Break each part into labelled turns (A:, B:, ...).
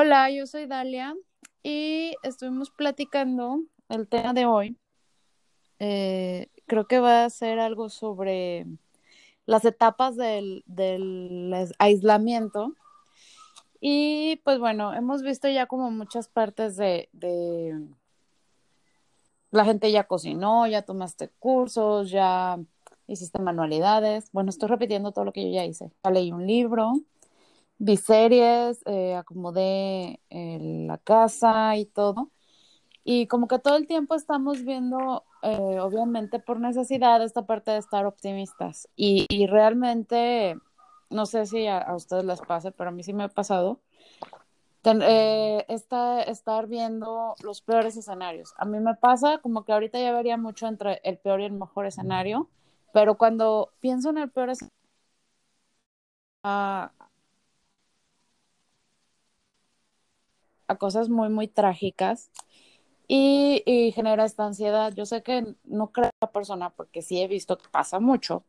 A: Hola, yo soy Dalia y estuvimos platicando el tema de hoy. Eh, creo que va a ser algo sobre las etapas del, aislamiento. Y pues bueno, hemos visto ya como muchas partes de, de la gente ya cocinó, ya tomaste cursos, ya hiciste manualidades. Bueno, estoy repitiendo todo lo que yo ya hice. Ya leí un libro vi series, eh, acomodé eh, la casa y todo. Y como que todo el tiempo estamos viendo, eh, obviamente por necesidad, esta parte de estar optimistas. Y, y realmente, no sé si a, ustedes les pase, pero a mí sí me ha pasado, estar viendo los peores escenarios. A mí me pasa como que ahorita ya vería mucho entre el peor y el mejor escenario, pero cuando pienso en el peor escenario, ah, a cosas muy, muy trágicas y, genera esta ansiedad. Yo sé que no creo la persona porque sí he visto que pasa mucho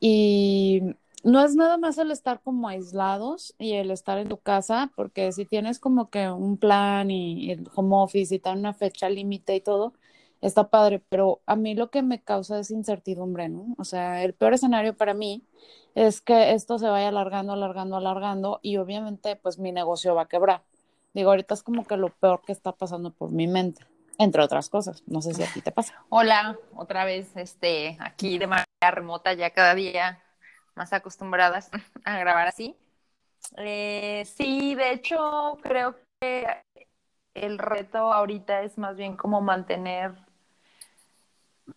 A: y no es nada más el estar como aislados y el estar en tu casa, porque si tienes como que un plan y el home office y tal, una fecha límite y todo, está padre, pero a mí lo que me causa es incertidumbre, ¿no? O sea, el peor escenario para mí es que esto se vaya alargando, alargando, alargando y obviamente pues mi negocio va a quebrar. Digo, ahorita es como que lo peor que está pasando por mi mente, entre otras cosas. No sé si a ti te pasa.
B: Hola, otra vez, este, aquí de manera remota, ya cada día más acostumbradas a grabar así. Eh, sí, de hecho, creo que el reto ahorita es más bien como mantener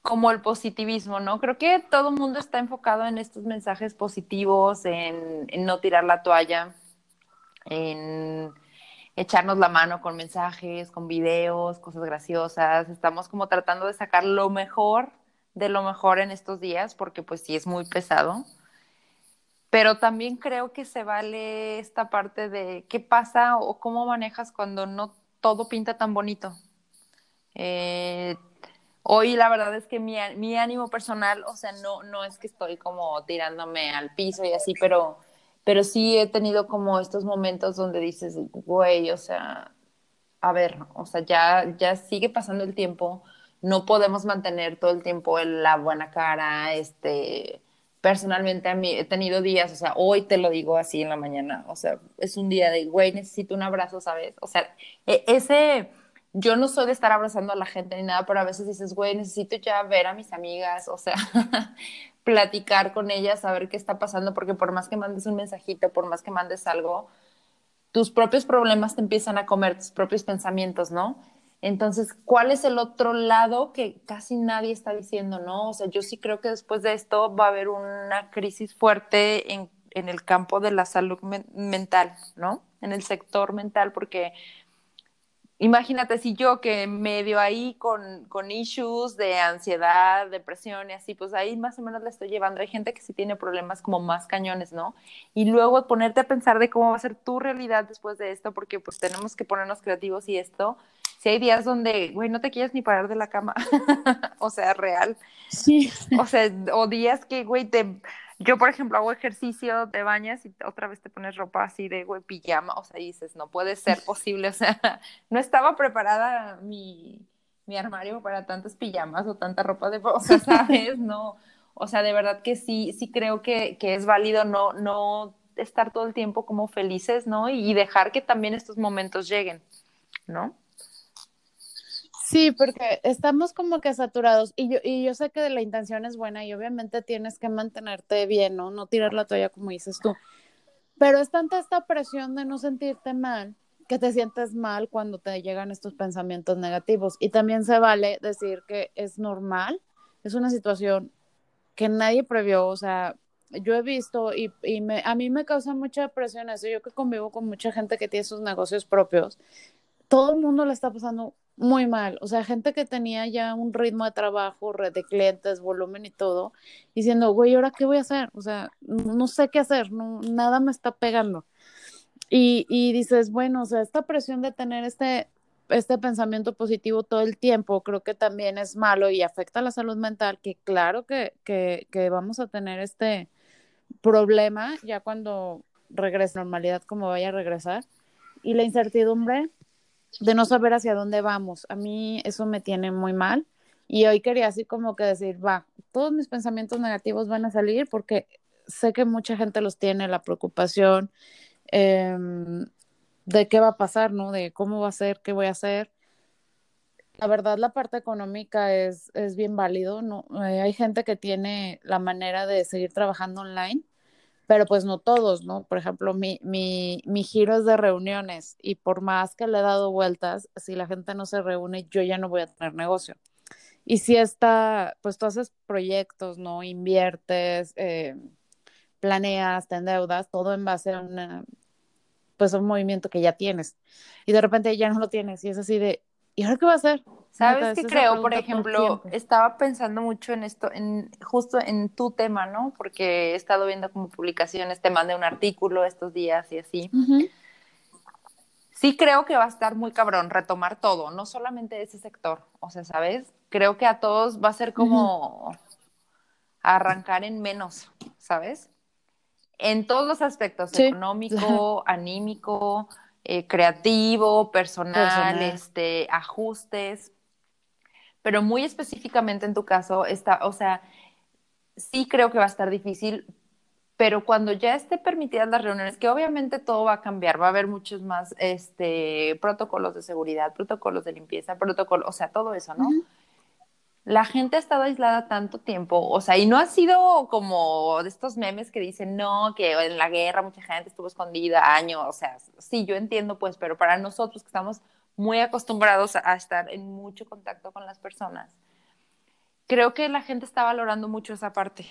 B: como el positivismo, ¿no? Creo que todo el mundo está enfocado en estos mensajes positivos, en no tirar la toalla, en echarnos la mano con mensajes, con videos, cosas graciosas. Estamos como tratando de sacar lo mejor de lo mejor en estos días, porque pues sí es muy pesado. Pero también creo que se vale esta parte de qué pasa o cómo manejas cuando no todo pinta tan bonito. Eh, hoy la verdad es que mi, mi, ánimo personal, o sea, no, no es que estoy como tirándome al piso y así, pero pero sí he tenido como estos momentos donde dices, güey, o sea, a ver, o sea, ya, ya sigue pasando el tiempo, no podemos mantener todo el tiempo la buena cara, este, personalmente a mí he tenido días, o sea, hoy te lo digo así en la mañana, o sea, es un día de, güey, necesito un abrazo, ¿sabes? O sea, e, ese, yo no soy de estar abrazando a la gente ni nada, pero a veces dices, güey, necesito ya ver a mis amigas, o sea, platicar con ellas, saber qué está pasando, porque por más que mandes un mensajito, por más que mandes algo, tus propios problemas te empiezan a comer, tus propios pensamientos, ¿no? Entonces, ¿cuál es el otro lado que casi nadie está diciendo, no? O sea, yo sí creo que después de esto va a haber una crisis fuerte en, en el campo de la salud mental, ¿no? En el sector mental, porque imagínate si yo que medio ahí con, con issues de ansiedad, depresión y así, pues ahí más o menos la estoy llevando. Hay gente que sí tiene problemas como más cañones, ¿no? Y luego ponerte a pensar de cómo va a ser tu realidad después de esto, porque pues tenemos que ponernos creativos y esto. Si hay días donde, güey, no te quieres ni parar de la cama, o sea, real.
A: Sí.
B: O sea, o días que, güey, te yo, por ejemplo, hago ejercicio, te bañas y otra vez te pones ropa así de güey, pijama, o sea, dices, no puede ser posible, o sea, no estaba preparada mi, mi armario para tantas pijamas o tanta ropa de, o sea, ¿sabes? No, o sea, de verdad que sí, sí creo que, que es válido no, no estar todo el tiempo como felices, ¿no? Y dejar que también estos momentos lleguen, ¿no?
A: Sí, porque estamos como que saturados y yo, y yo sé que la intención es buena y obviamente tienes que mantenerte bien, ¿no? No tirar la toalla como dices tú. Pero es tanta esta presión de no sentirte mal que te sientes mal cuando te llegan estos pensamientos negativos. Y también se vale decir que es normal, es una situación que nadie previó, o sea, yo he visto y, y me, a mí me causa mucha presión eso, yo que convivo con mucha gente que tiene sus negocios propios, todo el mundo le está pasando muy mal. O sea, gente que tenía ya un ritmo de trabajo, red de clientes, volumen y todo, diciendo, güey, ¿ahora qué voy a hacer? O sea, no, sé qué hacer, nada me está pegando. Y, y dices, bueno, o sea, esta presión de tener este, este pensamiento positivo todo el tiempo, creo que también es malo y afecta a la salud mental, que claro que, que, vamos a tener este problema ya cuando regrese normalidad, como vaya a regresar y la incertidumbre de no saber hacia dónde vamos. A mí eso me tiene muy mal y hoy quería así como que decir, va, todos mis pensamientos negativos van a salir porque sé que mucha gente los tiene, la preocupación em, de qué va a pasar, ¿no? De cómo va a ser, qué voy a hacer. La verdad, la parte económica es, es bien válido, ¿no? Eh, hay gente que tiene la manera de seguir trabajando online, pero pues no todos, ¿no? Por ejemplo, mi, mi, mi giro es de reuniones y por más que le he dado vueltas, si la gente no se reúne, yo ya no voy a tener negocio. Y si está, pues tú haces proyectos, ¿no? Inviertes, eh, planeas, te endeudas, todo en base a una, pues un movimiento que ya tienes. Y de repente ya no lo tienes y es así de, ¿y ahora qué va a hacer?
B: ¿Sabes qué creo? Por ejemplo, estaba pensando mucho en esto, en justo en tu tema, ¿no? Porque he estado viendo como publicaciones, te mandé un artículo estos días y así. Sí creo que va a estar muy cabrón retomar todo, no solamente ese sector, o sea, ¿sabes? Creo que a todos va a ser como arrancar en menos, ¿sabes? en todos los aspectos, económico, anímico, eh, creativo, personal, este, ajustes. Pero muy específicamente en tu caso, está, o sea, sí creo que va a estar difícil, pero cuando ya esté permitidas las reuniones, que obviamente todo va a cambiar, va a haber muchos más este, protocolos de seguridad, protocolos de limpieza, protocolos, o sea, todo eso, ¿no? la gente ha estado aislada tanto tiempo, o sea, y no ha sido como de estos memes que dicen, no, que en la guerra mucha gente estuvo escondida años, o sea, sí, yo entiendo, pues, pero para nosotros que estamos muy acostumbrados a, estar en mucho contacto con las personas, creo que la gente está valorando mucho esa parte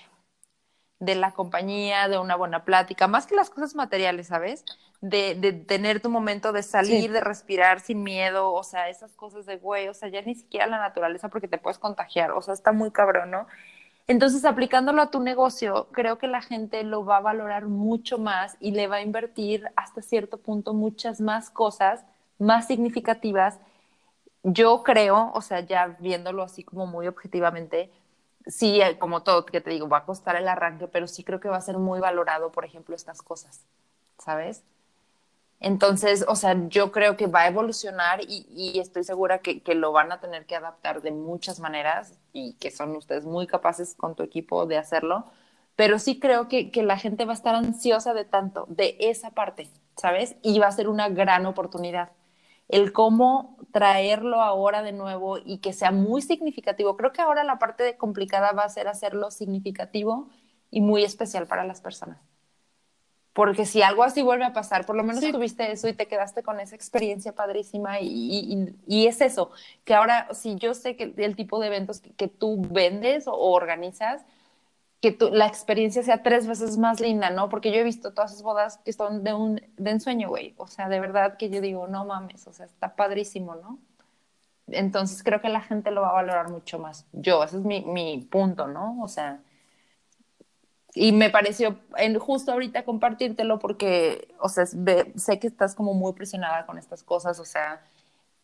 B: de la compañía, de una buena plática, más que las cosas materiales, ¿sabes? De, de tener tu momento de salir, de respirar sin miedo, o sea, esas cosas de güey, o sea, ya ni siquiera la naturaleza porque te puedes contagiar, o sea, está muy cabrón, ¿no? Entonces, aplicándolo a tu negocio, creo que la gente lo va a valorar mucho más y le va a invertir hasta cierto punto muchas más cosas más significativas. Yo creo, o sea, ya viéndolo así como muy objetivamente, sí, eh, como todo, que te digo, va a costar el arranque, pero sí creo que va a ser muy valorado, por ejemplo, estas cosas, ¿sabes? Entonces, o sea, yo creo que va a evolucionar y, estoy segura que, lo van a tener que adaptar de muchas maneras y que son ustedes muy capaces con tu equipo de hacerlo, pero sí creo que, que la gente va a estar ansiosa de tanto, de esa parte, ¿sabes? Y va a ser una gran oportunidad el cómo traerlo ahora de nuevo y que sea muy significativo. Creo que ahora la parte complicada va a ser hacerlo significativo y muy especial para las personas. Porque si algo así vuelve a pasar, por lo menos tuviste eso y te quedaste con esa experiencia padrísima y, es eso, que ahora si yo sé que el tipo de eventos que, tú vendes o organizas, que la experiencia sea tres veces más linda, ¿no? Porque yo he visto todas esas bodas que son de un de ensueño, güey. O sea, de verdad que yo digo, no mames, o sea, está padrísimo, ¿no? Entonces creo que la gente lo va a valorar mucho más. Yo, ese es mi, mi punto, ¿no? O sea, y me pareció en, justo ahorita compartírtelo porque, o sea, sé que estás como muy presionada con estas cosas, o sea,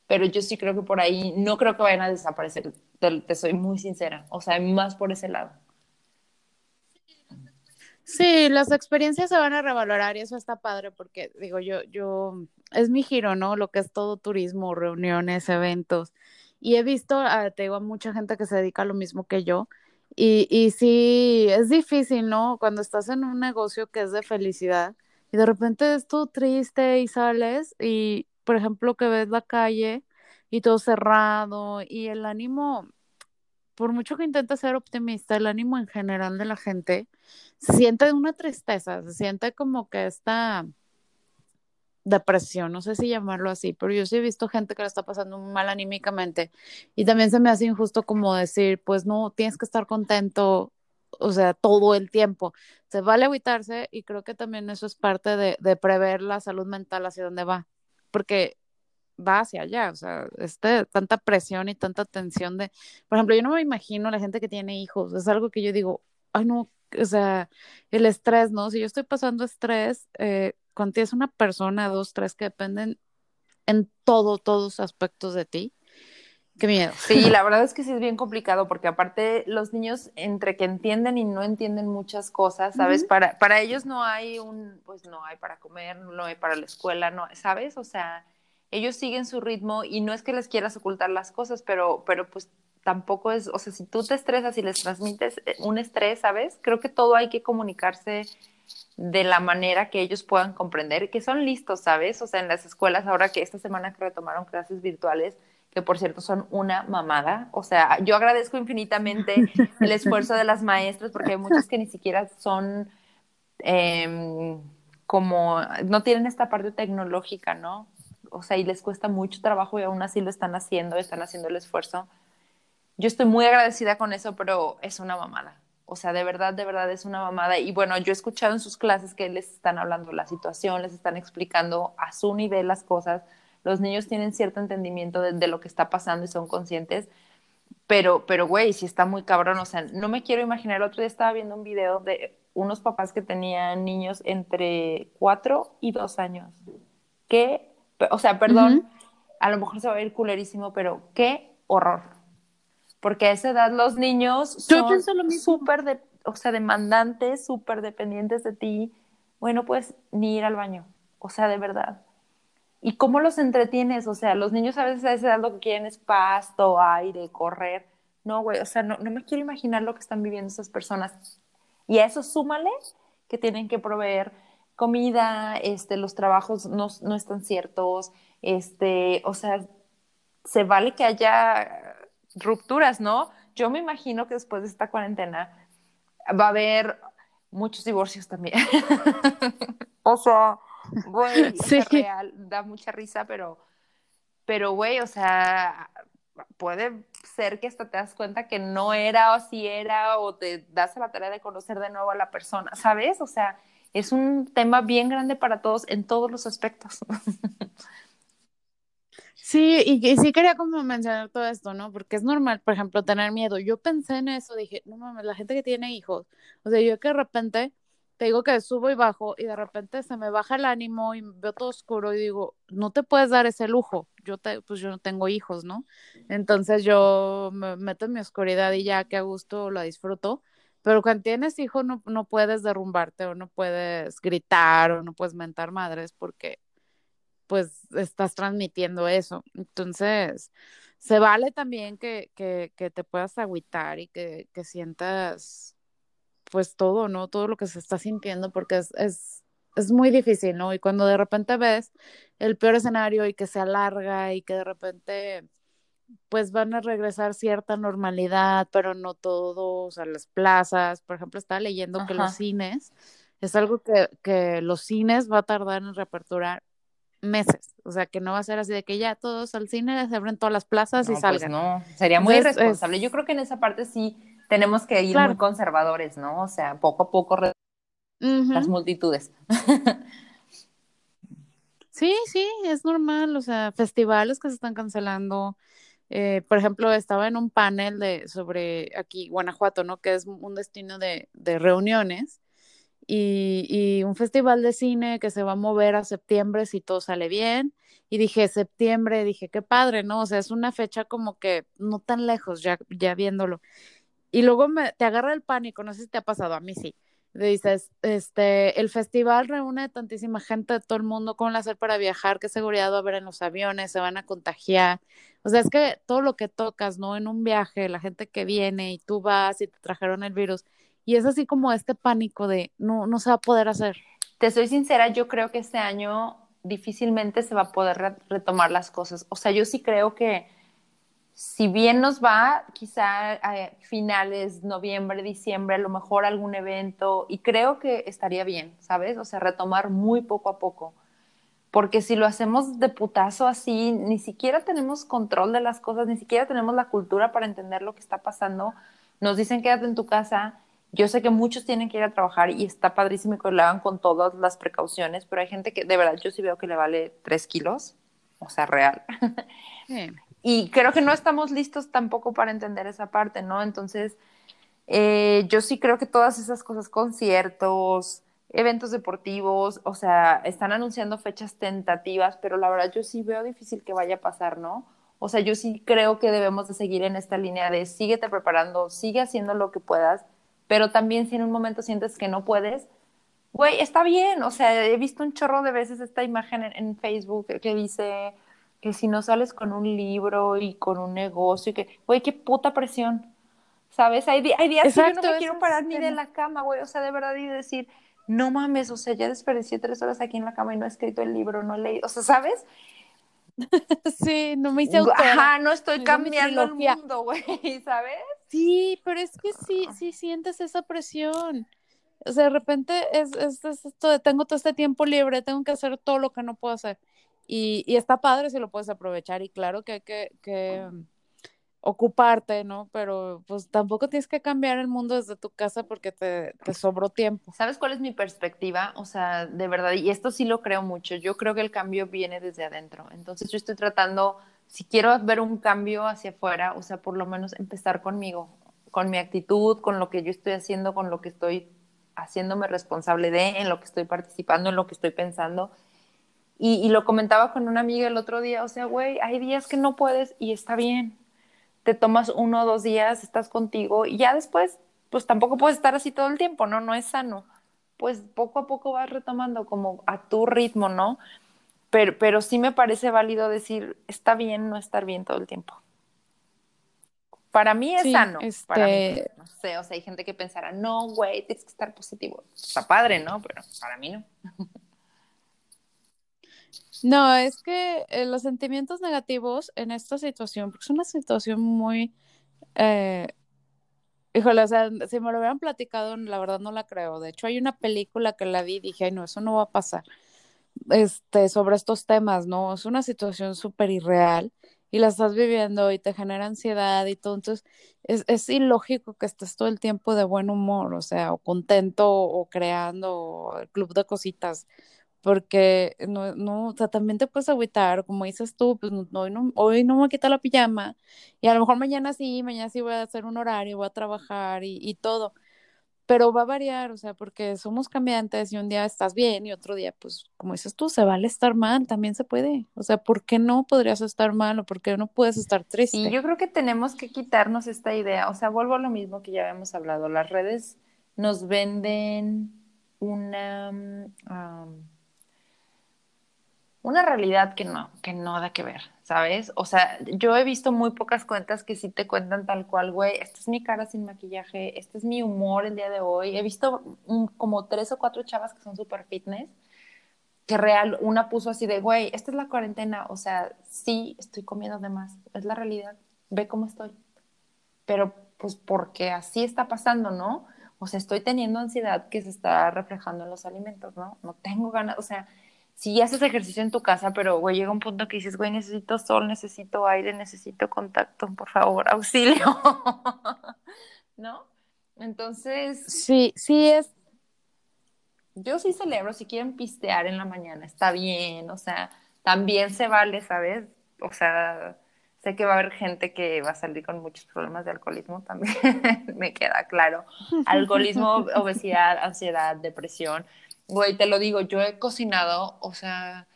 B: pero yo sí creo que por ahí no creo que vayan a desaparecer, te soy muy sincera, o sea, más por ese lado.
A: Sí, las experiencias se van a revalorar y eso está padre porque digo yo, yo, es mi giro, ¿no? Lo que es todo turismo, reuniones, eventos. Y he visto, uh, te digo, a mucha gente que se dedica a lo mismo que yo. Y, y sí, es difícil, ¿no? Cuando estás en un negocio que es de felicidad y de repente es todo triste y sales y, por ejemplo, que ves la calle y todo cerrado y el ánimo, por mucho que intentes ser optimista, el ánimo en general de la gente se siente una tristeza, se siente como que esta depresión, no sé si llamarlo así, pero yo sí he visto gente que la está pasando mal anímicamente y también se me hace injusto como decir, pues no, tienes que estar contento, o sea, todo el tiempo. Se vale agüitarse y creo que también eso es parte de prever la salud mental hacia dónde va, porque va hacia allá, o sea, este, tanta presión y tanta tensión de, por ejemplo, yo no me imagino la gente que tiene hijos, es algo que yo digo, ay no, o sea, el estrés, ¿no? Si yo estoy pasando estrés, eh, cuando tienes una persona, dos, tres que dependen en todo, todos aspectos de ti, Qué miedo.
B: Sí, la verdad es que sí es bien complicado porque aparte los niños entre que entienden y no entienden muchas cosas, ¿sabes? para, para ellos no hay un, pues no hay para comer, no hay para la escuela, no, ¿sabes? O sea, ellos siguen su ritmo y no es que les quieras ocultar las cosas, pero, pero pues tampoco es, o sea, si tú te estresas y les transmites eh, un estrés, ¿sabes? Creo que todo hay que comunicarse de la manera que ellos puedan comprender, que son listos, ¿sabes? O sea, en las escuelas, ahora que esta semana que retomaron clases virtuales, que por cierto son una mamada. O sea, yo agradezco infinitamente el esfuerzo de las maestras porque hay muchas que ni siquiera son em, como, no tienen esta parte tecnológica, ¿no? O sea, y les cuesta mucho trabajo y aún así lo están haciendo, están haciendo el esfuerzo. Yo estoy muy agradecida con eso, pero es una mamada. O sea, de verdad, de verdad es una mamada. Y bueno, yo he escuchado en sus clases que les están hablando la situación, les están explicando a su nivel las cosas los niños tienen cierto entendimiento de, lo que está pasando y son conscientes, pero, pero, güey, si está muy cabrón, o sea, no me quiero imaginar, el otro día estaba viendo un video de unos papás que tenían niños entre cuatro y dos años. ¿Qué? O sea, perdón, a lo mejor se va a ir culerísimo, pero qué horror. Porque a esa edad los niños son súper, de, o sea, demandantes, súper dependientes de ti. Bueno, pues ni ir al baño. O sea, de verdad. ¿Y cómo los entretienes? O sea, los niños a veces a esa edad lo que quieren es pasto, aire, correr. No, güey, o sea, no, no me quiero imaginar lo que están viviendo esas personas. Y a eso súmale que tienen que proveer comida, este, los trabajos no, no están ciertos, este, o sea, se vale que haya rupturas, ¿no? Yo me imagino que después de esta cuarentena va a haber muchos divorcios también. o sea, güey, es real, da mucha risa, pero, pero, güey, o sea, puede ser que hasta te das cuenta que no era o si era, o te das la tarea de conocer de nuevo a la persona, ¿sabes? O sea, es un tema bien grande para todos en todos los aspectos.
A: Sí, y, sí quería como mencionar todo esto, ¿no? Porque es normal, por ejemplo, tener miedo. Yo pensé en eso, dije, no mames, la gente que tiene hijos, o sea, yo que de repente te digo que subo y bajo y de repente se me baja el ánimo y veo todo oscuro y digo, no te puedes dar ese lujo, yo pues yo no tengo hijos, ¿no? Entonces yo me meto en mi oscuridad y ya que a gusto la disfruto, pero cuando tienes hijos no, no puedes derrumbarte o no puedes gritar o no puedes mentar madres porque pues estás transmitiendo eso. Entonces, se vale también que, que, que te puedas agüitar y que, que sientas pues todo, ¿no? Todo lo que se está sintiendo, porque es, es, es muy difícil, ¿no? Y cuando de repente ves el peor escenario y que se alarga y que de repente pues van a regresar cierta normalidad, pero no todos, a las plazas, por ejemplo, estaba leyendo que los cines, es algo que, que los cines va a tardar en reaperturar meses, o sea, que no va a ser así de que ya todos al cine se abren todas las plazas y pues salgan.
B: no, sería muy irresponsable. Yo creo que en esa parte sí tenemos que ir muy conservadores, ¿no? O sea, poco a poco las multitudes.
A: sí, sí, es normal, o sea, festivales que se están cancelando. Eh, por ejemplo, estaba en un panel sobre aquí, Guanajuato, ¿no? Que es un destino de, de reuniones. Y, y, un festival de cine que se va a mover a septiembre si todo sale bien. Y dije, septiembre, dije, qué padre, ¿no? O sea, es una fecha como que no tan lejos ya, ya viéndolo. Y luego me, te agarra el pánico, no sé si te ha pasado, a mí sí. Dices, este, el festival reúne tantísima gente de todo el mundo, ¿cómo lo hacer para viajar? ¿Qué seguridad va a haber en los aviones? ¿Se van a contagiar? O sea, es que todo lo que tocas, ¿no? En un viaje, la gente que viene y tú vas y te trajeron el virus. Y es así como este pánico de no, no se va a poder hacer.
B: Te soy sincera, yo creo que este año difícilmente se va a poder retomar las cosas. O sea, yo sí creo que si bien nos va, quizá a finales, noviembre, diciembre, a lo mejor algún evento, y creo que estaría bien, ¿sabes? O sea, retomar muy poco a poco. Porque si lo hacemos de putazo así, ni siquiera tenemos control de las cosas, ni siquiera tenemos la cultura para entender lo que está pasando. Nos dicen quédate en tu casa. Yo sé que muchos tienen que ir a trabajar y está padrísimo que lo hagan con todas las precauciones, pero hay gente que de verdad yo sí veo que le vale tres kilos, o sea, real. Sí y creo que no estamos listos tampoco para entender esa parte, ¿no? Entonces, eh, yo sí creo que todas esas cosas, conciertos, eventos deportivos, o sea, están anunciando fechas tentativas, pero la verdad yo sí veo difícil que vaya a pasar, ¿no? O sea, yo sí creo que debemos de seguir en esta línea de síguete preparando, sigue haciendo lo que puedas, pero también si en un momento sientes que no puedes, güey, está bien. O sea, he visto un chorro de veces esta imagen en, en Facebook que dice que si no sales con un libro y con un negocio y que, güey, qué puta presión. ¿Sabes? Hay, hay días que yo no me quiero parar ni de la cama, güey. O sea, de verdad, y decir, no mames, o sea, ya desperdicié tres horas aquí en la cama y no he escrito el libro, no he leído. O sea, ¿sabes?
A: sí, no me hice autora.
B: Ajá, no estoy cambiando el mundo, güey, ¿sabes?
A: Sí, pero es que sí, sí sientes esa presión. O sea, de repente es, es, esto de tengo todo este tiempo libre, tengo que hacer todo lo que no puedo hacer. Y, y está padre si lo puedes aprovechar y claro que hay que, que ocuparte, ¿no? Pero pues tampoco tienes que cambiar el mundo desde tu casa porque te, te, sobró tiempo.
B: ¿Sabes cuál es mi perspectiva? O sea, de verdad, y esto sí lo creo mucho, yo creo que el cambio viene desde adentro. Entonces yo estoy tratando, si quiero ver un cambio hacia afuera, o sea, por lo menos empezar conmigo, con mi actitud, con lo que yo estoy haciendo, con lo que estoy haciéndome responsable de, en lo que estoy participando, en lo que estoy pensando. Y, y lo comentaba con una amiga el otro día, o sea, güey, hay días que no puedes y está bien te tomas uno o dos días, estás contigo y ya después, pues tampoco puedes estar así todo el tiempo, ¿no? No es sano. Pues poco a poco vas retomando como a tu ritmo, ¿no? Pero, pero sí me parece válido decir, está bien no estar bien todo el tiempo. Para mí es sano. Para mí, este no sé, o sea, hay gente que pensará, no, güey, tienes que estar positivo. Está padre, ¿no? Pero para mí no.
A: No, es que eh, los sentimientos negativos en esta situación, porque es una situación muy, eh, híjole, o sea, si me lo hubieran platicado, la verdad no la creo. De hecho, hay una película que la vi y dije, ay, no, eso no va a pasar. Este, sobre estos temas, ¿no? Es una situación súper irreal y la estás viviendo y te genera ansiedad y todo. Entonces, es, es ilógico que estés todo el tiempo de buen humor, o sea, o contento o creando el club de cositas porque no, no, o sea, también te puedes agüitar, como dices tú, pues no, hoy, no, hoy no me voy a quitar la pijama, y a lo mejor mañana sí, mañana sí voy a hacer un horario, voy a trabajar y, y todo, pero va a variar, o sea, porque somos cambiantes y un día estás bien y otro día, pues, como dices tú, se vale estar mal, también se puede, o sea, ¿por qué no podrías estar mal o por qué no puedes estar triste?
B: Y yo creo que tenemos que quitarnos esta idea, o sea, vuelvo a lo mismo que ya habíamos hablado, las redes nos venden una... Um, una realidad que no, que no da que ver, ¿sabes? O sea, yo he visto muy pocas cuentas que sí te cuentan tal cual, güey, esta es mi cara sin maquillaje, este es mi humor el día de hoy. He visto como tres o cuatro chavas que son súper fitness, que real, una puso así de, güey, esta es la cuarentena, o sea, sí, estoy comiendo de más, es la realidad, ve cómo estoy. Pero pues porque así está pasando, ¿no? O sea, estoy teniendo ansiedad que se está reflejando en los alimentos, ¿no? No tengo ganas, o sea, si haces ejercicio en tu casa, pero, güey, llega un punto que dices, güey, necesito sol, necesito aire, necesito contacto, por favor, auxilio. ¿No? Entonces.
A: Sí, sí es.
B: Yo sí celebro, si quieren pistear en la mañana, está bien, o sea, también se vale, ¿sabes? O sea, sé que va a haber gente que va a salir con muchos problemas de alcoholismo también, me queda claro. Alcoholismo, obesidad, ansiedad, depresión Güey, te lo digo, yo he cocinado, o sea,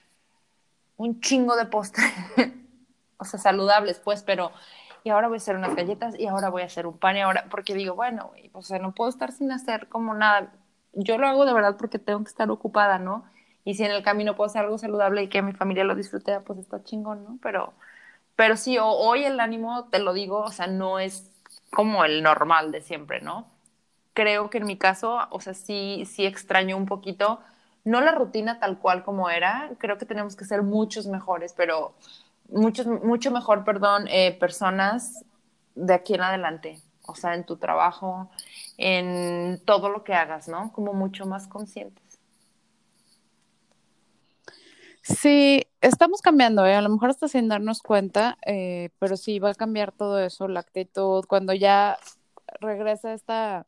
B: un chingo de postres, o sea, saludables, pues, pero, y ahora voy a hacer unas galletas, y ahora voy a hacer un pan, y ahora, porque digo, bueno, güey, o sea, no puedo estar sin hacer como nada. Yo lo hago de verdad porque tengo que estar ocupada, ¿no? Y si en el camino puedo hacer algo saludable y que mi familia lo disfrute, pues está chingón, ¿no? Pero, pero sí, hoy el ánimo, te lo digo, o sea, no es como el normal de siempre, ¿no? Creo que en mi caso, o sea, sí, sí extraño un poquito, no la rutina tal cual como era, creo que tenemos que ser muchos mejores, pero muchos, mucho mejor, perdón, eh, personas de aquí en adelante, o sea, en tu trabajo, en todo lo que hagas, ¿no? Como mucho más conscientes.
A: Sí, estamos cambiando, ¿eh? a lo mejor hasta sin darnos cuenta, eh, pero sí va a cambiar todo eso, la actitud, cuando ya regresa esta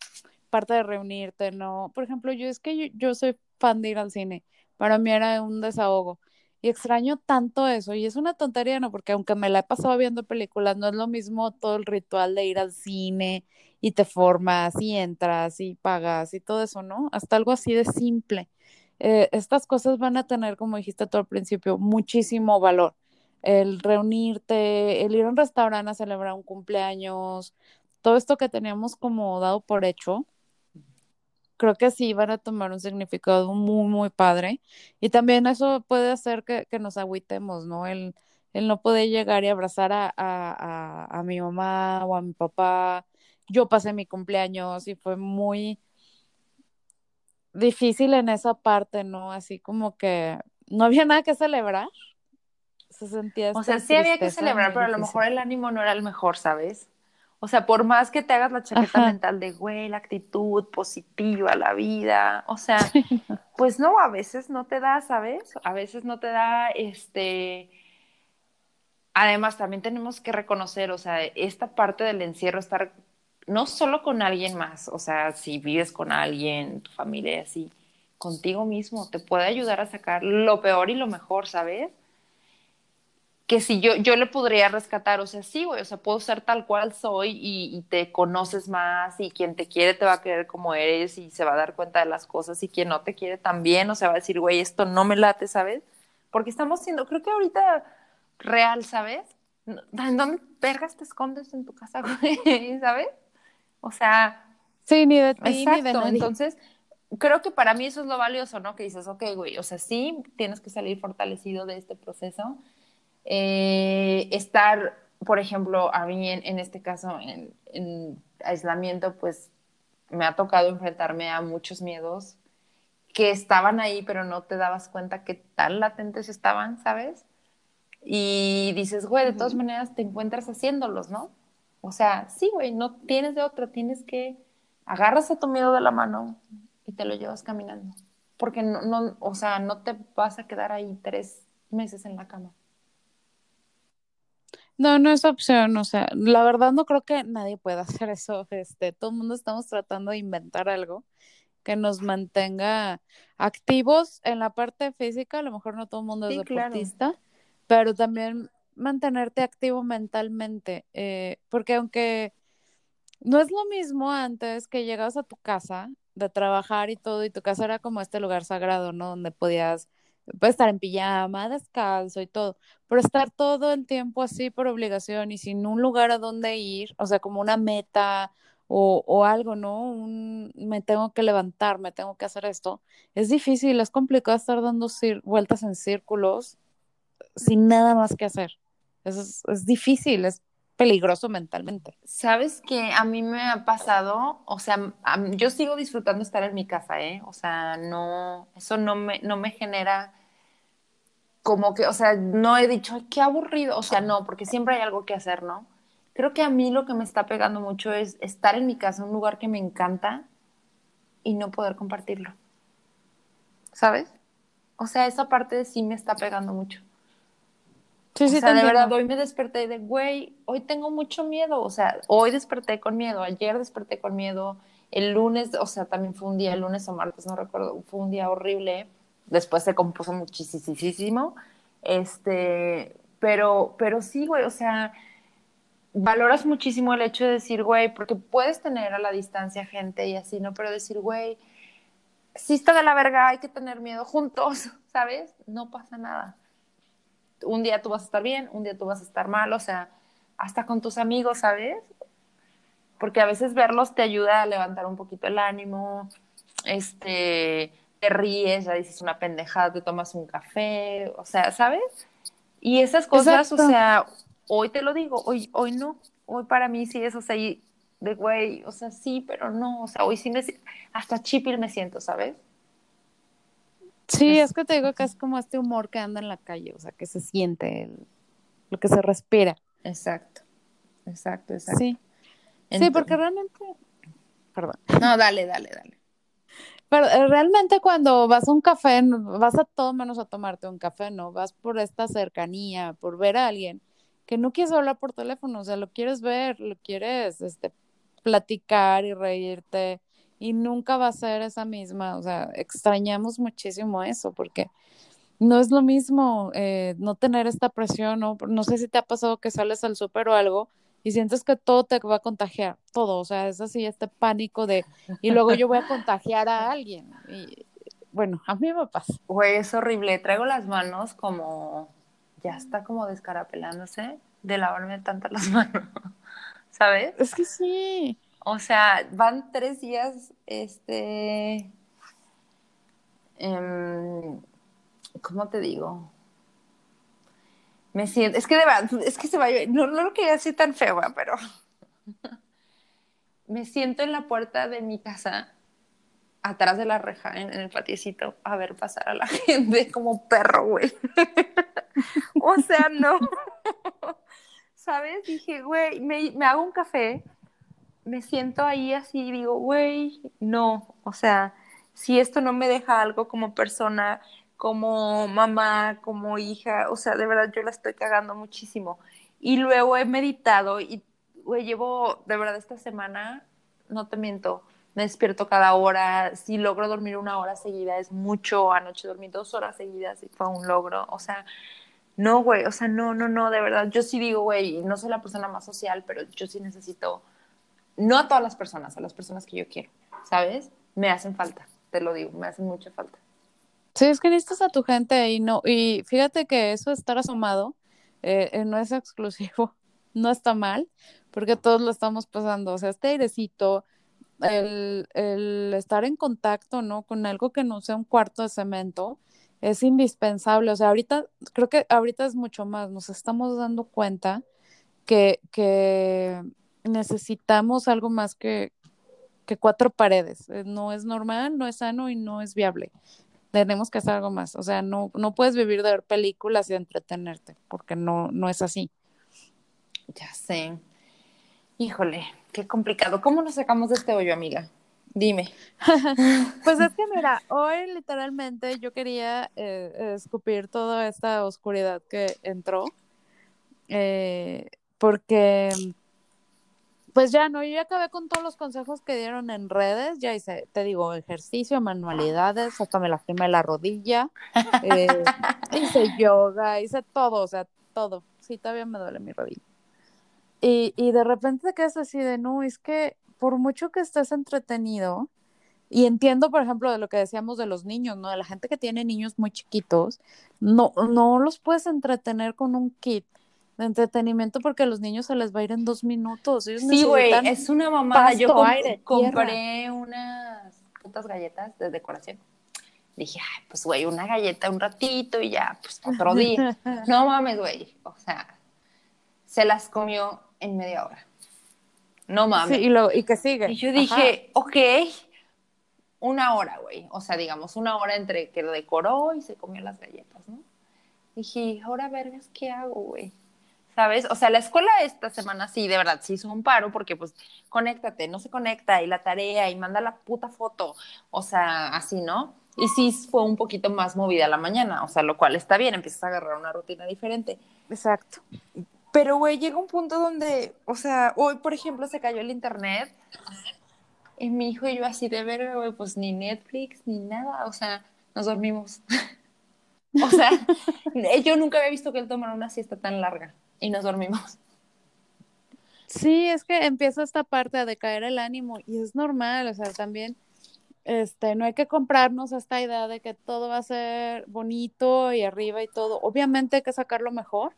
A: parte de reunirte, ¿no? Por ejemplo, yo es que yo, soy fan de ir al cine, para mí era un desahogo y extraño tanto eso y es una tontería, ¿no? Porque aunque me la he pasado viendo películas, no es lo mismo todo el ritual de ir al cine y te formas y entras y pagas y todo eso, ¿no? Hasta algo así de simple. Eh, estas cosas van a tener, como dijiste todo al principio, muchísimo valor. el reunirte, el ir a un restaurante a celebrar un cumpleaños, todo esto que teníamos como dado por hecho, creo que sí van a tomar un significado muy, muy padre. Y también eso puede hacer que, nos agüitemos, ¿no? El, el, no poder llegar y abrazar a, a, a, mi mamá o a mi papá. Yo pasé mi cumpleaños y fue muy difícil en esa parte, ¿no? Así como que no había nada que celebrar. Se sentía.
B: O sea, sí había que celebrar, pero a lo mejor el ánimo no era el mejor, ¿sabes? O sea, por más que te hagas la chaqueta mental de, güey, la actitud positiva a la vida, o sea, pues no, a veces no te da, ¿sabes? A veces no te da, este... Además, también tenemos que reconocer, o sea, esta parte del encierro, estar no solo con alguien más, o sea, si vives con alguien, tu familia y así, contigo mismo, te puede ayudar a sacar lo peor y lo mejor, ¿sabes? Que si yo, yo le podría rescatar, o sea, sí, güey, o sea, puedo ser tal cual soy y, te conoces más y quien te quiere te va a querer como eres y se va a dar cuenta de las cosas y quien no te quiere también, o sea, va a decir, güey, esto no me late, ¿sabes? Porque estamos siendo, creo que ahorita real, ¿sabes? ¿En dónde vergas te escondes en tu casa, güey? ¿Sabes? O sea...
A: Sí, ni de ti, ni de nadie.
B: Entonces, creo que para mí eso es lo valioso, ¿no? Que dices, ok, güey, o sea, sí, tienes que salir fortalecido de este proceso, eh, estar, por ejemplo, a mí en, este caso, en, aislamiento, pues me ha tocado enfrentarme a muchos miedos que estaban ahí, pero no te dabas cuenta que tan latentes estaban, ¿sabes? Y dices, güey, de todas maneras te encuentras haciéndolos, ¿no? O sea, sí, güey, no tienes de otra, tienes que agarras a tu miedo de la mano y te lo llevas caminando. Porque no, no, o sea, no te vas a quedar ahí tres meses en la cama.
A: No, no es opción, o sea, la verdad no creo que nadie pueda hacer eso, este, todo el mundo estamos tratando de inventar algo que nos mantenga activos en la parte física, a lo mejor no todo el mundo es deportista, pero también mantenerte activo mentalmente, eh, porque aunque no es lo mismo antes que llegabas a tu casa de trabajar y todo, y tu casa era como este lugar sagrado, ¿no? Donde podías puede estar en pijama, descalzo y todo, pero estar todo el tiempo así por obligación y sin un lugar a donde ir, o sea, como una meta o, o algo, ¿no? Me tengo que levantar, me tengo que hacer esto, es difícil, es complicado estar dando vueltas en círculos sin nada más que hacer. Es, es difícil, es peligroso mentalmente.
B: Sabes que a mí me ha pasado, o sea, yo sigo disfrutando estar en mi casa, ¿eh? O sea, no, eso no me, no me genera como que, o sea, no he dicho, qué aburrido, o sea, no, porque siempre hay algo que hacer, ¿no? Creo que a mí lo que me está pegando mucho es estar en mi casa, un lugar que me encanta y no poder compartirlo. ¿Sabes? O sea, esa parte sí me está pegando mucho. Sí, sí, o sea, de verdad, hoy me desperté de, güey, hoy tengo mucho miedo, o sea, hoy desperté con miedo, ayer desperté con miedo, el lunes, o sea, también fue un día, el lunes o martes, no recuerdo, fue un día horrible, después se compuso muchísimo, este, pero, pero sí, güey, o sea, valoras muchísimo el hecho de decir, güey, porque puedes tener a la distancia gente y así, ¿no? Pero decir, güey, si está de la verga, hay que tener miedo juntos, ¿sabes? No pasa nada un día tú vas a estar bien, un día tú vas a estar mal, o sea, hasta con tus amigos, ¿sabes? Porque a veces verlos te ayuda a levantar un poquito el ánimo, este, te ríes, ya dices una pendejada, te tomas un café, o sea, ¿sabes? Y esas cosas, o sea, hoy te lo digo, hoy, hoy no, hoy para mí sí es, o sea, de güey, o sea, sí, pero no, o sea, hoy sí me, hasta chipil me siento, ¿sabes?
A: Sí, es, que te digo que es como este humor que anda en la calle, o sea, que se siente, lo que se respira.
B: Exacto, exacto, exacto.
A: Sí, sí porque realmente, perdón.
B: No, dale, dale, dale.
A: Pero eh, realmente cuando vas a un café, vas a todo menos a tomarte un café, ¿no? Vas por esta cercanía, por ver a alguien que no quieres hablar por teléfono, o sea, lo quieres ver, lo quieres este, platicar y reírte y nunca va a ser esa misma, o sea, extrañamos muchísimo eso porque no es lo mismo eh, no tener esta presión, ¿no? no sé si te ha pasado que sales al súper o algo y sientes que todo te va a contagiar, todo, o sea, es así, este pánico de, y luego yo voy a contagiar a alguien. Y bueno, a mí me pasa.
B: Güey, es horrible, traigo las manos como ya está como descarapelándose de lavarme tantas las manos, ¿sabes?
A: Es que sí.
B: O sea, van tres días, este, em, ¿cómo te digo? Me siento, es que es que se va no, no lo quería decir tan feo, pero me siento en la puerta de mi casa, atrás de la reja, en, el patiecito, a ver pasar a la gente como perro, güey. o sea, no. ¿Sabes? Dije, güey, me, me hago un café, me siento ahí así y digo, güey, no. O sea, si esto no me deja algo como persona, como mamá, como hija, o sea, de verdad yo la estoy cagando muchísimo. Y luego he meditado y, güey, llevo, de verdad, esta semana, no te miento, me despierto cada hora, si logro dormir una hora seguida es mucho, anoche dormí dos horas seguidas y fue un logro, o sea, no, güey, o sea, no, no, no, de verdad, yo sí digo, güey, no soy la persona más social, pero yo sí necesito, no a todas las personas, a las personas que yo quiero, ¿sabes? Me hacen falta, te lo digo, me hacen mucha falta.
A: Sí, es que necesitas a tu gente y no, y fíjate que eso estar asomado eh, eh, no es exclusivo, no está mal, porque todos lo estamos pasando, o sea, este airecito, el, el estar en contacto, ¿no? Con algo que no sea un cuarto de cemento, es indispensable, o sea, ahorita, creo que ahorita es mucho más, nos estamos dando cuenta que, que necesitamos algo más que, que cuatro paredes, eh, no es normal, no es sano y no es viable tenemos que hacer algo más. O sea, no, no puedes vivir de ver películas y entretenerte, porque no, no es así.
B: Ya sé. Híjole, qué complicado. ¿Cómo nos sacamos de este hoyo, amiga? Dime.
A: pues es que mira, hoy literalmente yo quería eh, escupir toda esta oscuridad que entró, eh, porque pues ya no, yo ya acabé con todos los consejos que dieron en redes, ya hice, te digo, ejercicio, manualidades, hasta me lastimé la rodilla, eh, hice yoga, hice todo, o sea, todo, sí, todavía me duele mi rodilla. Y, y de repente te quedas así de, no, es que por mucho que estés entretenido, y entiendo, por ejemplo, de lo que decíamos de los niños, ¿no? De la gente que tiene niños muy chiquitos, no, no los puedes entretener con un kit de entretenimiento porque a los niños se les va a ir en dos minutos.
B: sí, güey, es una mamada. Yo compré unas putas galletas de decoración. Dije, ay, pues, güey, una galleta un ratito y ya, pues, otro día. no mames, güey. O sea, se las comió en media hora. No mames.
A: Sí, y, lo, y que sigue.
B: Y yo dije, ok, una hora, güey. O sea, digamos, una hora entre que lo decoró y se comió las galletas, ¿no? Dije, ahora vergas, ¿qué hago, güey? ¿Sabes? O sea, la escuela esta semana sí, de verdad, sí hizo un paro porque pues conéctate, no se conecta y la tarea y manda la puta foto, o sea, así, ¿no? Y sí fue un poquito más movida la mañana, o sea, lo cual está bien, empiezas a agarrar una rutina diferente.
A: Exacto.
B: Pero, güey, llega un punto donde, o sea, hoy, por ejemplo, se cayó el internet y mi hijo y yo así de ver, güey, pues ni Netflix, ni nada, o sea, nos dormimos. o sea, yo nunca había visto que él tomara una siesta tan larga y nos dormimos.
A: Sí, es que empieza esta parte a decaer el ánimo y es normal, o sea, también este, no hay que comprarnos esta idea de que todo va a ser bonito y arriba y todo. Obviamente hay que sacarlo mejor,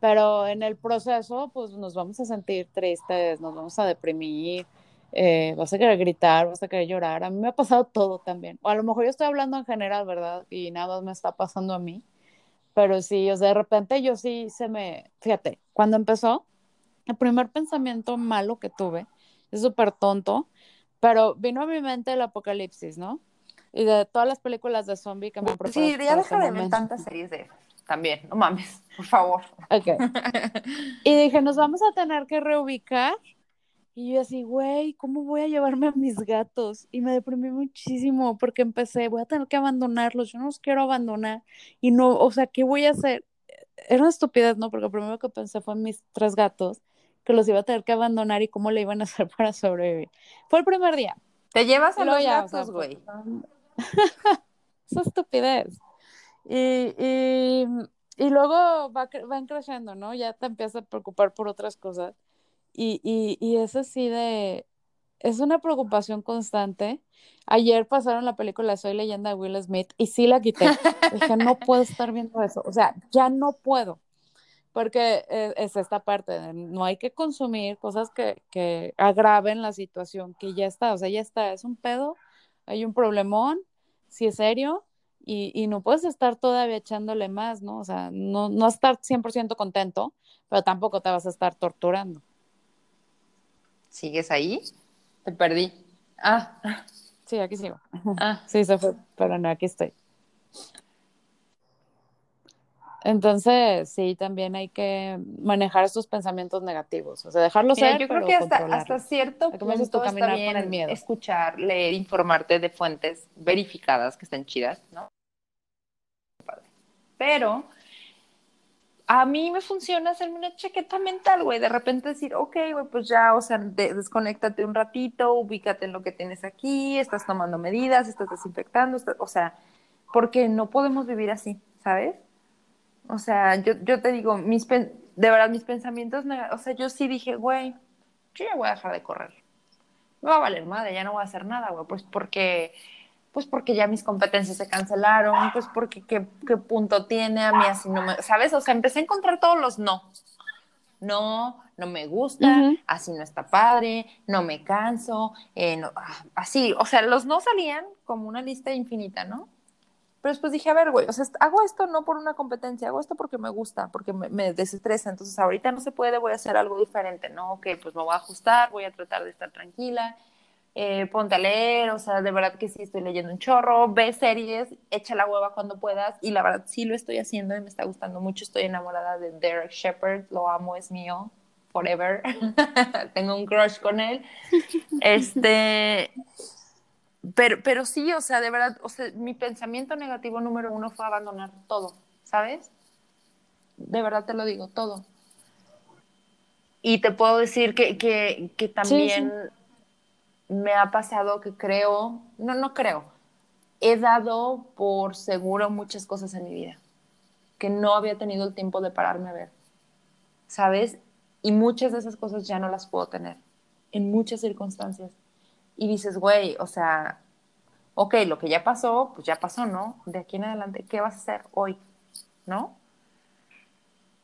A: pero en el proceso, pues nos vamos a sentir tristes, nos vamos a deprimir, eh, vas a querer gritar, vas a querer llorar. A mí me ha pasado todo también. O a lo mejor yo estoy hablando en general, ¿verdad? Y nada más me está pasando a mí. Pero sí, o sea, de repente yo sí se me, fíjate, cuando empezó, el primer pensamiento malo que tuve, es súper tonto, pero vino a mi mente el apocalipsis, ¿no? Y de todas las películas de zombie que me han
B: Sí, ya deja de ver tantas series de también, no mames, por favor.
A: Ok. y dije, nos vamos a tener que reubicar y yo así, güey, ¿cómo voy a llevarme a mis gatos? Y me deprimí muchísimo porque empecé, voy a tener que abandonarlos, yo no los quiero abandonar. Y no, o sea, ¿qué voy a hacer? Era una estupidez, ¿no? Porque lo primero que pensé fue en mis tres gatos, que los iba a tener que abandonar y cómo le iban a hacer para sobrevivir. Fue el primer día.
B: Te llevas a los gatos, güey.
A: Esa estupidez. Y, y, y luego va, van creciendo, ¿no? Ya te empiezas a preocupar por otras cosas. Y, y, y es así de, es una preocupación constante. Ayer pasaron la película Soy leyenda de Will Smith y sí la quité. Dije, no puedo estar viendo eso. O sea, ya no puedo. porque eh, es esta parte, no hay que consumir cosas que, que agraven la situación, que ya está, o sea, ya está, es un pedo, hay un problemón, si es serio, y, y, no puedes estar todavía echándole más, ¿no? O sea, no, no estar 100% contento, pero tampoco te vas a estar torturando.
B: ¿Sigues ahí? Te perdí. Ah.
A: Sí, aquí sigo. Ah. Sí, se fue, pero no, aquí estoy. Entonces, sí, también hay que manejar estos pensamientos negativos, o sea, dejarlos ser,
B: Yo creo que hasta, hasta cierto punto está bien con el miedo. escuchar, leer, informarte de fuentes verificadas que estén chidas, ¿no? Pero a mí me funciona hacerme una chaqueta mental, güey, de repente decir, ok, güey, pues ya, o sea, desconéctate un ratito, ubícate en lo que tienes aquí, estás tomando medidas, estás desinfectando, o sea, porque no podemos vivir así, ¿sabes? O sea, yo, yo te digo, mis de verdad, mis pensamientos, o sea, yo sí dije, güey, yo ya voy a dejar de correr. Me va a valer madre, ya no voy a hacer nada, güey, pues porque, pues porque ya mis competencias se cancelaron, pues porque qué, qué punto tiene a mí así no me, ¿sabes? O sea, empecé a encontrar todos los no. No, no me gusta, así no está padre, no me canso, eh, no, ah, así, o sea, los no salían como una lista infinita, ¿no? Pero después dije, a ver, güey, o sea, hago esto no por una competencia, hago esto porque me gusta, porque me, desestresa. Entonces, ahorita no se puede, voy a hacer algo diferente, ¿no? Ok, pues me voy a ajustar, voy a tratar de estar tranquila, eh, ponte a leer, o sea, de verdad que sí estoy leyendo un chorro, ve series, echa la hueva cuando puedas, y la verdad sí lo estoy haciendo y me está gustando mucho. Estoy enamorada de Derek Shepard, lo amo, es mío, forever. Tengo un crush con él. Este pero, pero sí, o sea, de verdad, o sea, mi pensamiento negativo número uno fue abandonar todo, ¿sabes? De verdad te lo digo, todo. Y te puedo decir que, que, que también me ha pasado que creo, no, no creo, he dado por seguro muchas cosas en mi vida, que no había tenido el tiempo de pararme a ver, ¿sabes? Y muchas de esas cosas ya no las puedo tener, en muchas circunstancias y dices, güey, o sea, ok, lo que ya pasó, pues ya pasó, ¿no? De aquí en adelante, ¿qué vas a hacer hoy? ¿No?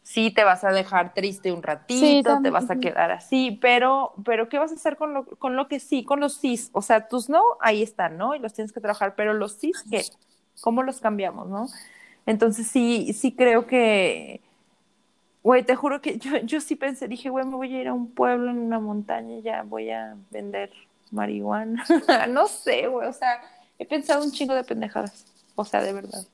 B: Sí, te vas a dejar triste un ratito, te vas a quedar así, pero, pero ¿qué vas a hacer con lo, con lo que sí, con los sí? O sea, tus no, ahí están, ¿no? Y los tienes que trabajar, pero los sí, ¿qué? ¿Cómo los cambiamos, no? Entonces sí, sí creo que, güey, te juro que yo, yo sí pensé, dije, güey, me voy a ir a un pueblo en una montaña, ya voy a vender marihuana, no sé, güey, o sea, he pensado un chingo de pendejadas, o sea, de verdad.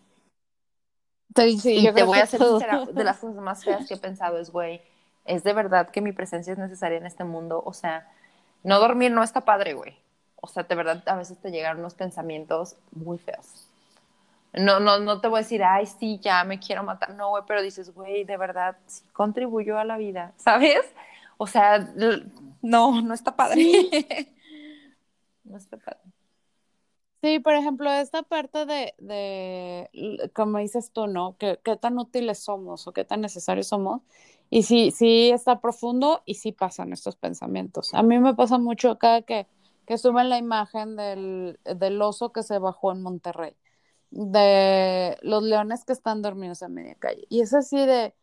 B: Sí, y te voy a ser sincera, de las cosas más feas que he pensado es, güey, es de verdad que mi presencia es necesaria en este mundo, o sea, no dormir no está padre, güey. O sea, de verdad, a veces te llegan unos pensamientos muy feos. No, no, no te voy a decir, ay, sí, ya me quiero matar. No, güey, pero dices, güey, de verdad, sí contribuyó a la vida, ¿sabes? O sea, no, no está padre. no
A: Sí, por ejemplo, esta parte de, de como dices tú, ¿no? ¿Qué, ¿Qué, tan útiles somos o qué tan necesarios somos? Y sí, sí está profundo y sí pasan estos pensamientos. A mí me pasa mucho acá que, que suben la imagen del, del oso que se bajó en Monterrey, de los leones que están dormidos en media calle. Y es así de,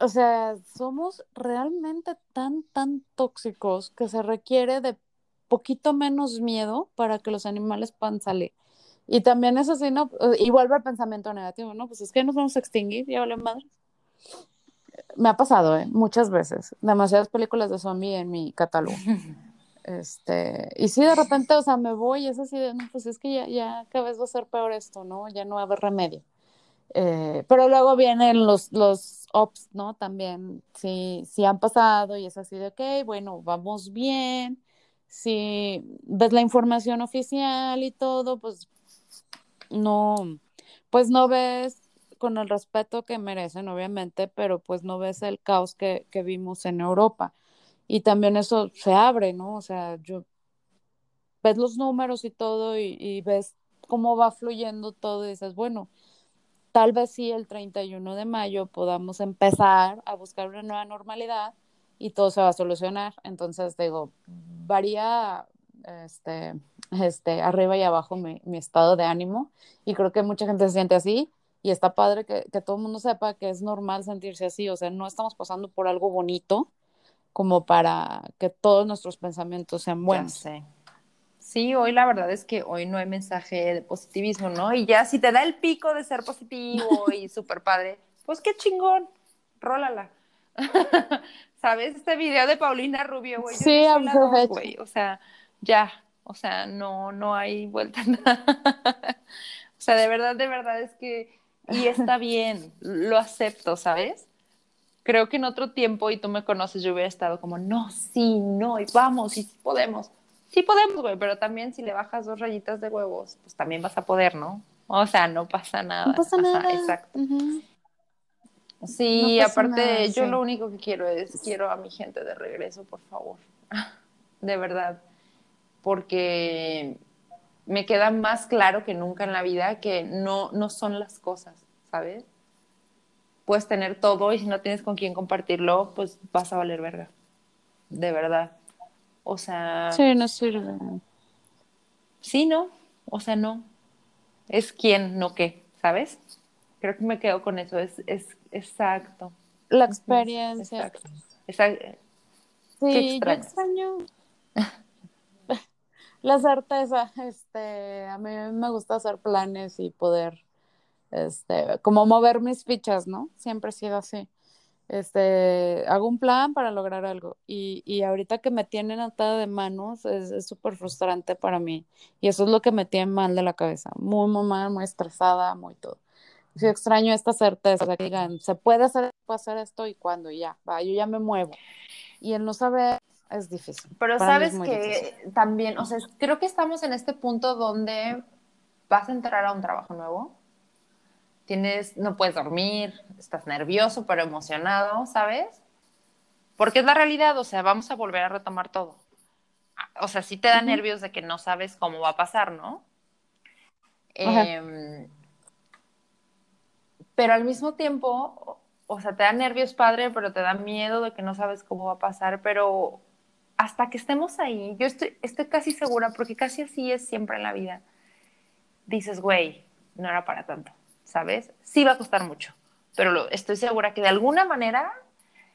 A: o sea, somos realmente tan, tan tóxicos que se requiere de poquito menos miedo para que los animales puedan salir. Y también eso sí, ¿no? Y vuelve al pensamiento negativo, ¿no? Pues es que nos vamos a extinguir, ya vale madre. Me ha pasado, ¿eh? Muchas veces. Demasiadas películas de zombie en mi catálogo. Este, y sí, de repente, o sea, me voy y es así de, no, pues es que ya, ya cada vez va a ser peor esto, ¿no? Ya no va a haber remedio. Eh, pero luego vienen los, los ops, ¿no? También, sí, sí han pasado y es así de, ok, bueno, vamos bien, si ves la información oficial y todo, pues no, pues no ves con el respeto que merecen, obviamente, pero pues no ves el caos que, que vimos en Europa. Y también eso se abre, ¿no? O sea, yo ves los números y todo y, y ves cómo va fluyendo todo y dices, bueno, tal vez sí el 31 de mayo podamos empezar a buscar una nueva normalidad y todo se va a solucionar. Entonces, digo, varía este, este, arriba y abajo mi, mi, estado de ánimo y creo que mucha gente se siente así y está padre que, que todo el mundo sepa que es normal sentirse así, o sea, no estamos pasando por algo bonito como para que todos nuestros pensamientos sean buenos.
B: Sí, hoy la verdad es que hoy no hay mensaje de positivismo, ¿no? Y ya si te da el pico de ser positivo y súper padre, pues qué chingón, rólala. ¿Sabes? Este video de Paulina Rubio, güey.
A: Sí,
B: güey. O sea, ya. O sea, no, no hay vuelta. o sea, de verdad, de verdad es que. Y está bien, lo acepto, ¿sabes? Creo que en otro tiempo, y tú me conoces, yo hubiera estado como, no, sí, no, y vamos, y sí podemos. Sí podemos, güey, pero también si le bajas dos rayitas de huevos, pues también vas a poder, ¿no? O sea, no pasa nada.
A: No pasa nada.
B: exacto. Sí, aparte, yo lo único que quiero es, quiero a mi gente de regreso, por favor. De verdad. Porque me queda más claro que nunca en la vida que no, no son las cosas, ¿sabes? Puedes tener todo y si no tienes con quién compartirlo, pues vas a valer verga. De verdad. O sea.
A: Sí, no sirve.
B: Sí, no. O sea, no. Es quién, no qué, ¿sabes? Creo que me quedo con eso. Es, es Exacto.
A: La experiencia.
B: Exacto. Exacto.
A: Sí, yo extraño la certeza. Este, a mí me gusta hacer planes y poder, este, como mover mis fichas, ¿no? Siempre he sido así. Este, hago un plan para lograr algo y, y ahorita que me tienen atada de manos es súper frustrante para mí y eso es lo que me tiene mal de la cabeza, muy, muy mal, muy estresada, muy todo sí extraño esta certeza, que digan, se puede hacer, puede hacer esto y cuando ya, va, yo ya me muevo. Y el no saber es difícil.
B: Pero sabes que también, o sea, creo que estamos en este punto donde vas a entrar a un trabajo nuevo, tienes, no puedes dormir, estás nervioso, pero emocionado, ¿sabes? Porque es la realidad, o sea, vamos a volver a retomar todo. O sea, sí te da nervios de que no sabes cómo va a pasar, ¿no? Eh, pero al mismo tiempo, o sea, te da nervios padre, pero te da miedo de que no sabes cómo va a pasar, pero hasta que estemos ahí, yo estoy, estoy casi segura, porque casi así es siempre en la vida, dices, güey, no era para tanto, ¿sabes? Sí va a costar mucho, pero estoy segura que de alguna manera,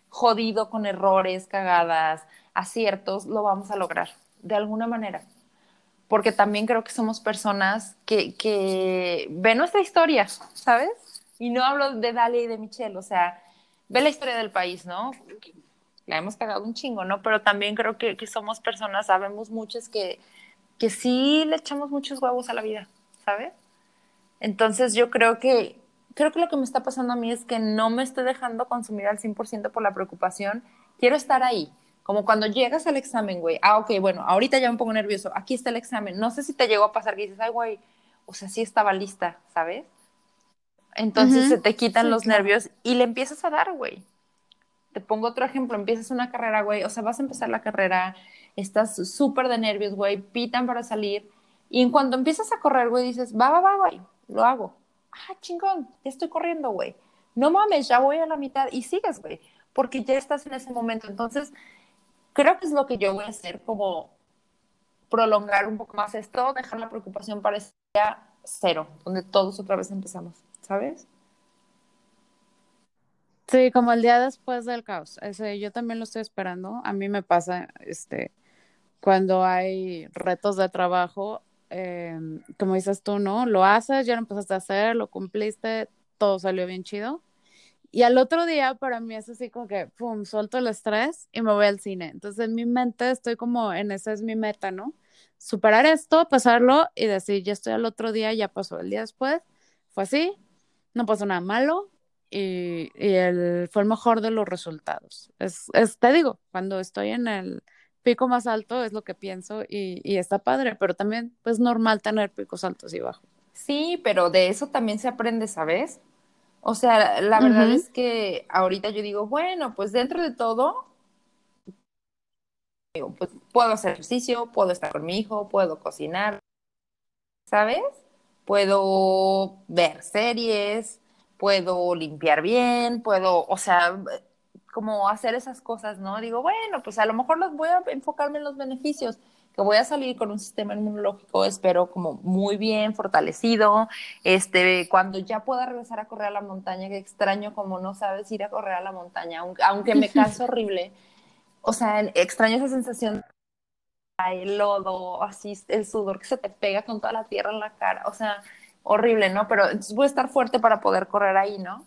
B: jodido con errores, cagadas, aciertos, lo vamos a lograr, de alguna manera. Porque también creo que somos personas que, que ven nuestra historia, ¿sabes? Y no hablo de Dali y de Michelle, o sea, ve la historia del país, ¿no? La hemos cagado un chingo, ¿no? Pero también creo que, que somos personas, sabemos muchos que, que sí le echamos muchos huevos a la vida, ¿sabes? Entonces yo creo que, creo que lo que me está pasando a mí es que no me estoy dejando consumir al 100% por la preocupación. Quiero estar ahí. Como cuando llegas al examen, güey. Ah, ok, bueno, ahorita ya me pongo nervioso. Aquí está el examen. No sé si te llegó a pasar que dices, ay, güey, o sea, sí estaba lista, ¿sabes? Entonces se te quitan los nervios y le empiezas a dar, güey. Te pongo otro ejemplo, empiezas una carrera, güey, o sea, vas a empezar la carrera, estás súper de nervios, güey, pitan para salir, y en cuanto empiezas a correr, güey, dices, va, va, va, güey, lo hago. Ah, chingón, ya estoy corriendo, güey. No mames, ya voy a la mitad y sigues, güey, porque ya estás en ese momento. Entonces, creo que es lo que yo voy a hacer, como prolongar un poco más esto, dejar la preocupación para ese día cero, donde todos otra vez empezamos. ¿Sabes?
A: Sí, como el día después del caos. Ese, yo también lo estoy esperando. A mí me pasa, este, cuando hay retos de trabajo, em, como dices tú, ¿no? Lo haces, ya lo empezaste a hacer, lo cumpliste, todo salió bien chido. Y al otro día, para mí es así como que, pum, suelto el estrés y me voy al cine. Entonces, en mi mente estoy como, en esa es mi meta, ¿no? Superar esto, pasarlo y decir, ya estoy al otro día, ya pasó. El día después fue así, no pasó nada malo y, el, fue el mejor de los resultados. Es, te digo, cuando estoy en el pico más alto es lo que pienso y, y está padre, pero también es normal tener picos altos y bajos.
B: Sí, pero de eso también se aprende, ¿sabes? O sea, la verdad es que ahorita yo digo, bueno, pues dentro de todo, pues puedo hacer ejercicio, puedo estar con mi hijo, puedo cocinar, ¿sabes? Puedo ver series, puedo limpiar bien, puedo, o sea, como hacer esas cosas, ¿no? Digo, bueno, pues a lo mejor los voy a enfocarme en los beneficios. que voy a salir con un sistema inmunológico, espero como muy bien fortalecido, este, cuando ya pueda regresar a correr a la montaña, que extraño como no sabes ir a correr a la montaña, aunque, me canso horrible, o sea, extraño esa sensación el lodo, así el sudor que se te pega con toda la tierra en la cara, o sea, horrible, ¿no? Pero entonces voy a estar fuerte para poder correr ahí, ¿no?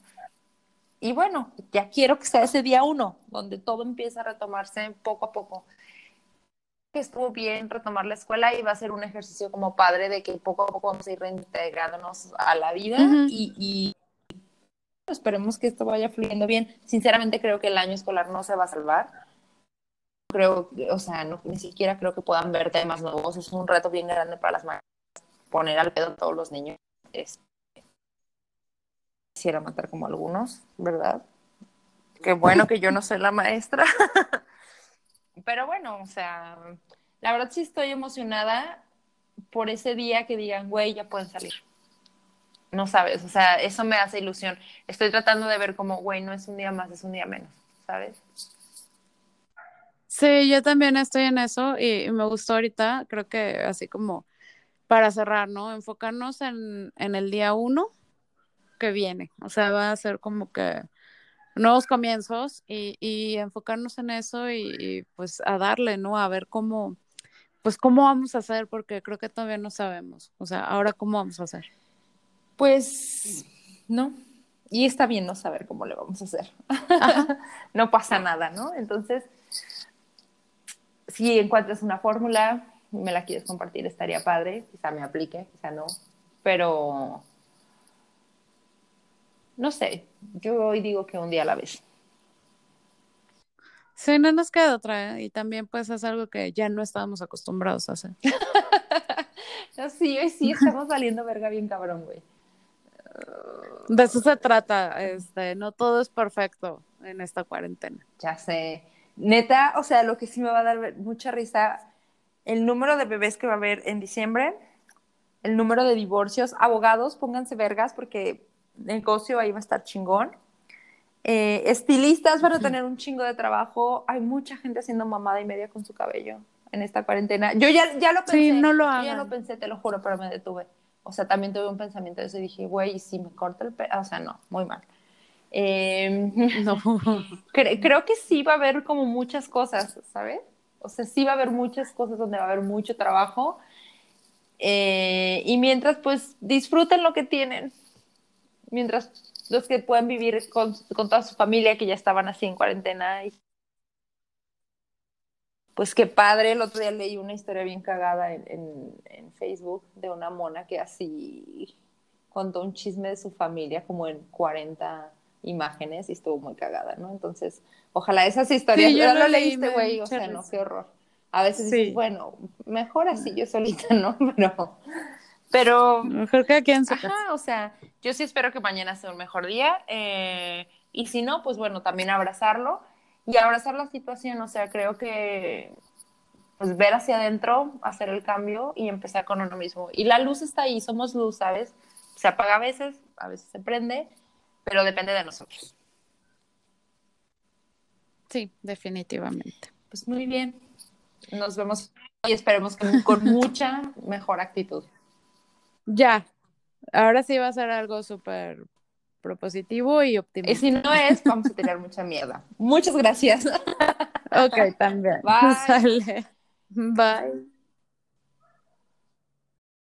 B: Y bueno, ya quiero que sea ese día uno, donde todo empieza a retomarse poco a poco que estuvo bien retomar la escuela y va a ser un ejercicio como padre de que poco a poco vamos a ir reintegrándonos a la vida y, esperemos que esto vaya fluyendo bien. Sinceramente creo que el año escolar no se va a salvar. Creo, o sea, ni siquiera creo que puedan ver temas nuevos. Es un reto bien grande para las maestras poner al pedo a todos los niños. Es, quisiera matar como algunos, ¿verdad? Qué bueno que yo no soy la maestra. pero bueno, o sea, la verdad sí estoy emocionada por ese día que digan, güey, ya pueden salir. No sabes, o sea, eso me hace ilusión. Estoy tratando de ver como, güey, no es un día más, es un día menos, ¿sabes?
A: Sí, yo también estoy en eso y, me gustó ahorita, creo que así como para cerrar, ¿no? Enfocarnos en, en el día uno que viene, o sea, va a ser como que nuevos comienzos y, enfocarnos en eso y, pues a darle, ¿no? A ver cómo, pues cómo vamos a hacer, porque creo que todavía no sabemos. O sea, ahora cómo vamos a hacer.
B: Pues no. Y está bien no saber cómo le vamos a hacer. no pasa nada, ¿no? Entonces, si encuentras una fórmula, me la quieres compartir, estaría padre. Quizá me aplique, quizá no. Pero no sé, yo hoy digo que un día a la vez.
A: Sí, no nos queda otra, ¿eh? y también pues es algo que ya no estábamos acostumbrados a hacer.
B: sí, hoy sí estamos saliendo verga bien cabrón, güey.
A: De eso se trata, este, no todo es perfecto en esta cuarentena.
B: Ya sé. Neta, o sea, lo que sí me va a dar mucha risa, el número de bebés que va a haber en diciembre, el número de divorcios, abogados, pónganse vergas porque negocio ahí va a estar chingón. Eh, estilistas van a tener un chingo de trabajo. Hay mucha gente haciendo mamada y media con su cabello en esta cuarentena. Yo ya, ya lo pensé.
A: Sí, no lo
B: ya lo pensé, te lo juro, pero me detuve. O sea, también tuve un pensamiento de eso y dije, güey, ¿y si me corta el pelo? O sea, no, muy mal. Em, no. creo que sí va a haber como muchas cosas, ¿sabes? O sea, sí va a haber muchas cosas donde va a haber mucho trabajo. Eh, y mientras, pues, disfruten lo que tienen mientras los que pueden vivir con, toda su familia que ya estaban así en cuarentena. Y... Pues qué padre, el otro día leí una historia bien cagada en, en, Facebook de una mona que así contó un chisme de su familia como en 40 imágenes y estuvo muy cagada, ¿no? Entonces, ojalá esas historias,
A: sí, yo lo
B: leíste, güey, o sea, no, qué horror. A veces dices, bueno, mejor así yo solita, ¿no? Pero pero.
A: Mejor que aquí en su
B: ajá, o sea, yo sí espero que mañana sea un mejor día. Eh, y si no, pues bueno, también abrazarlo y abrazar la situación. O sea, creo que pues ver hacia adentro, hacer el cambio y empezar con uno mismo. Y la luz está ahí, somos luz, ¿sabes? Se apaga a veces, a veces se prende, pero depende de nosotros.
A: Sí, definitivamente.
B: Pues muy bien. Nos vemos y esperemos que con mucha mejor actitud.
A: Ya, ahora sí va a ser algo súper propositivo y optimista.
B: Y si no es, vamos a tener mucha mierda. Muchas gracias.
A: Ok, también.
B: Bye.
A: Bye.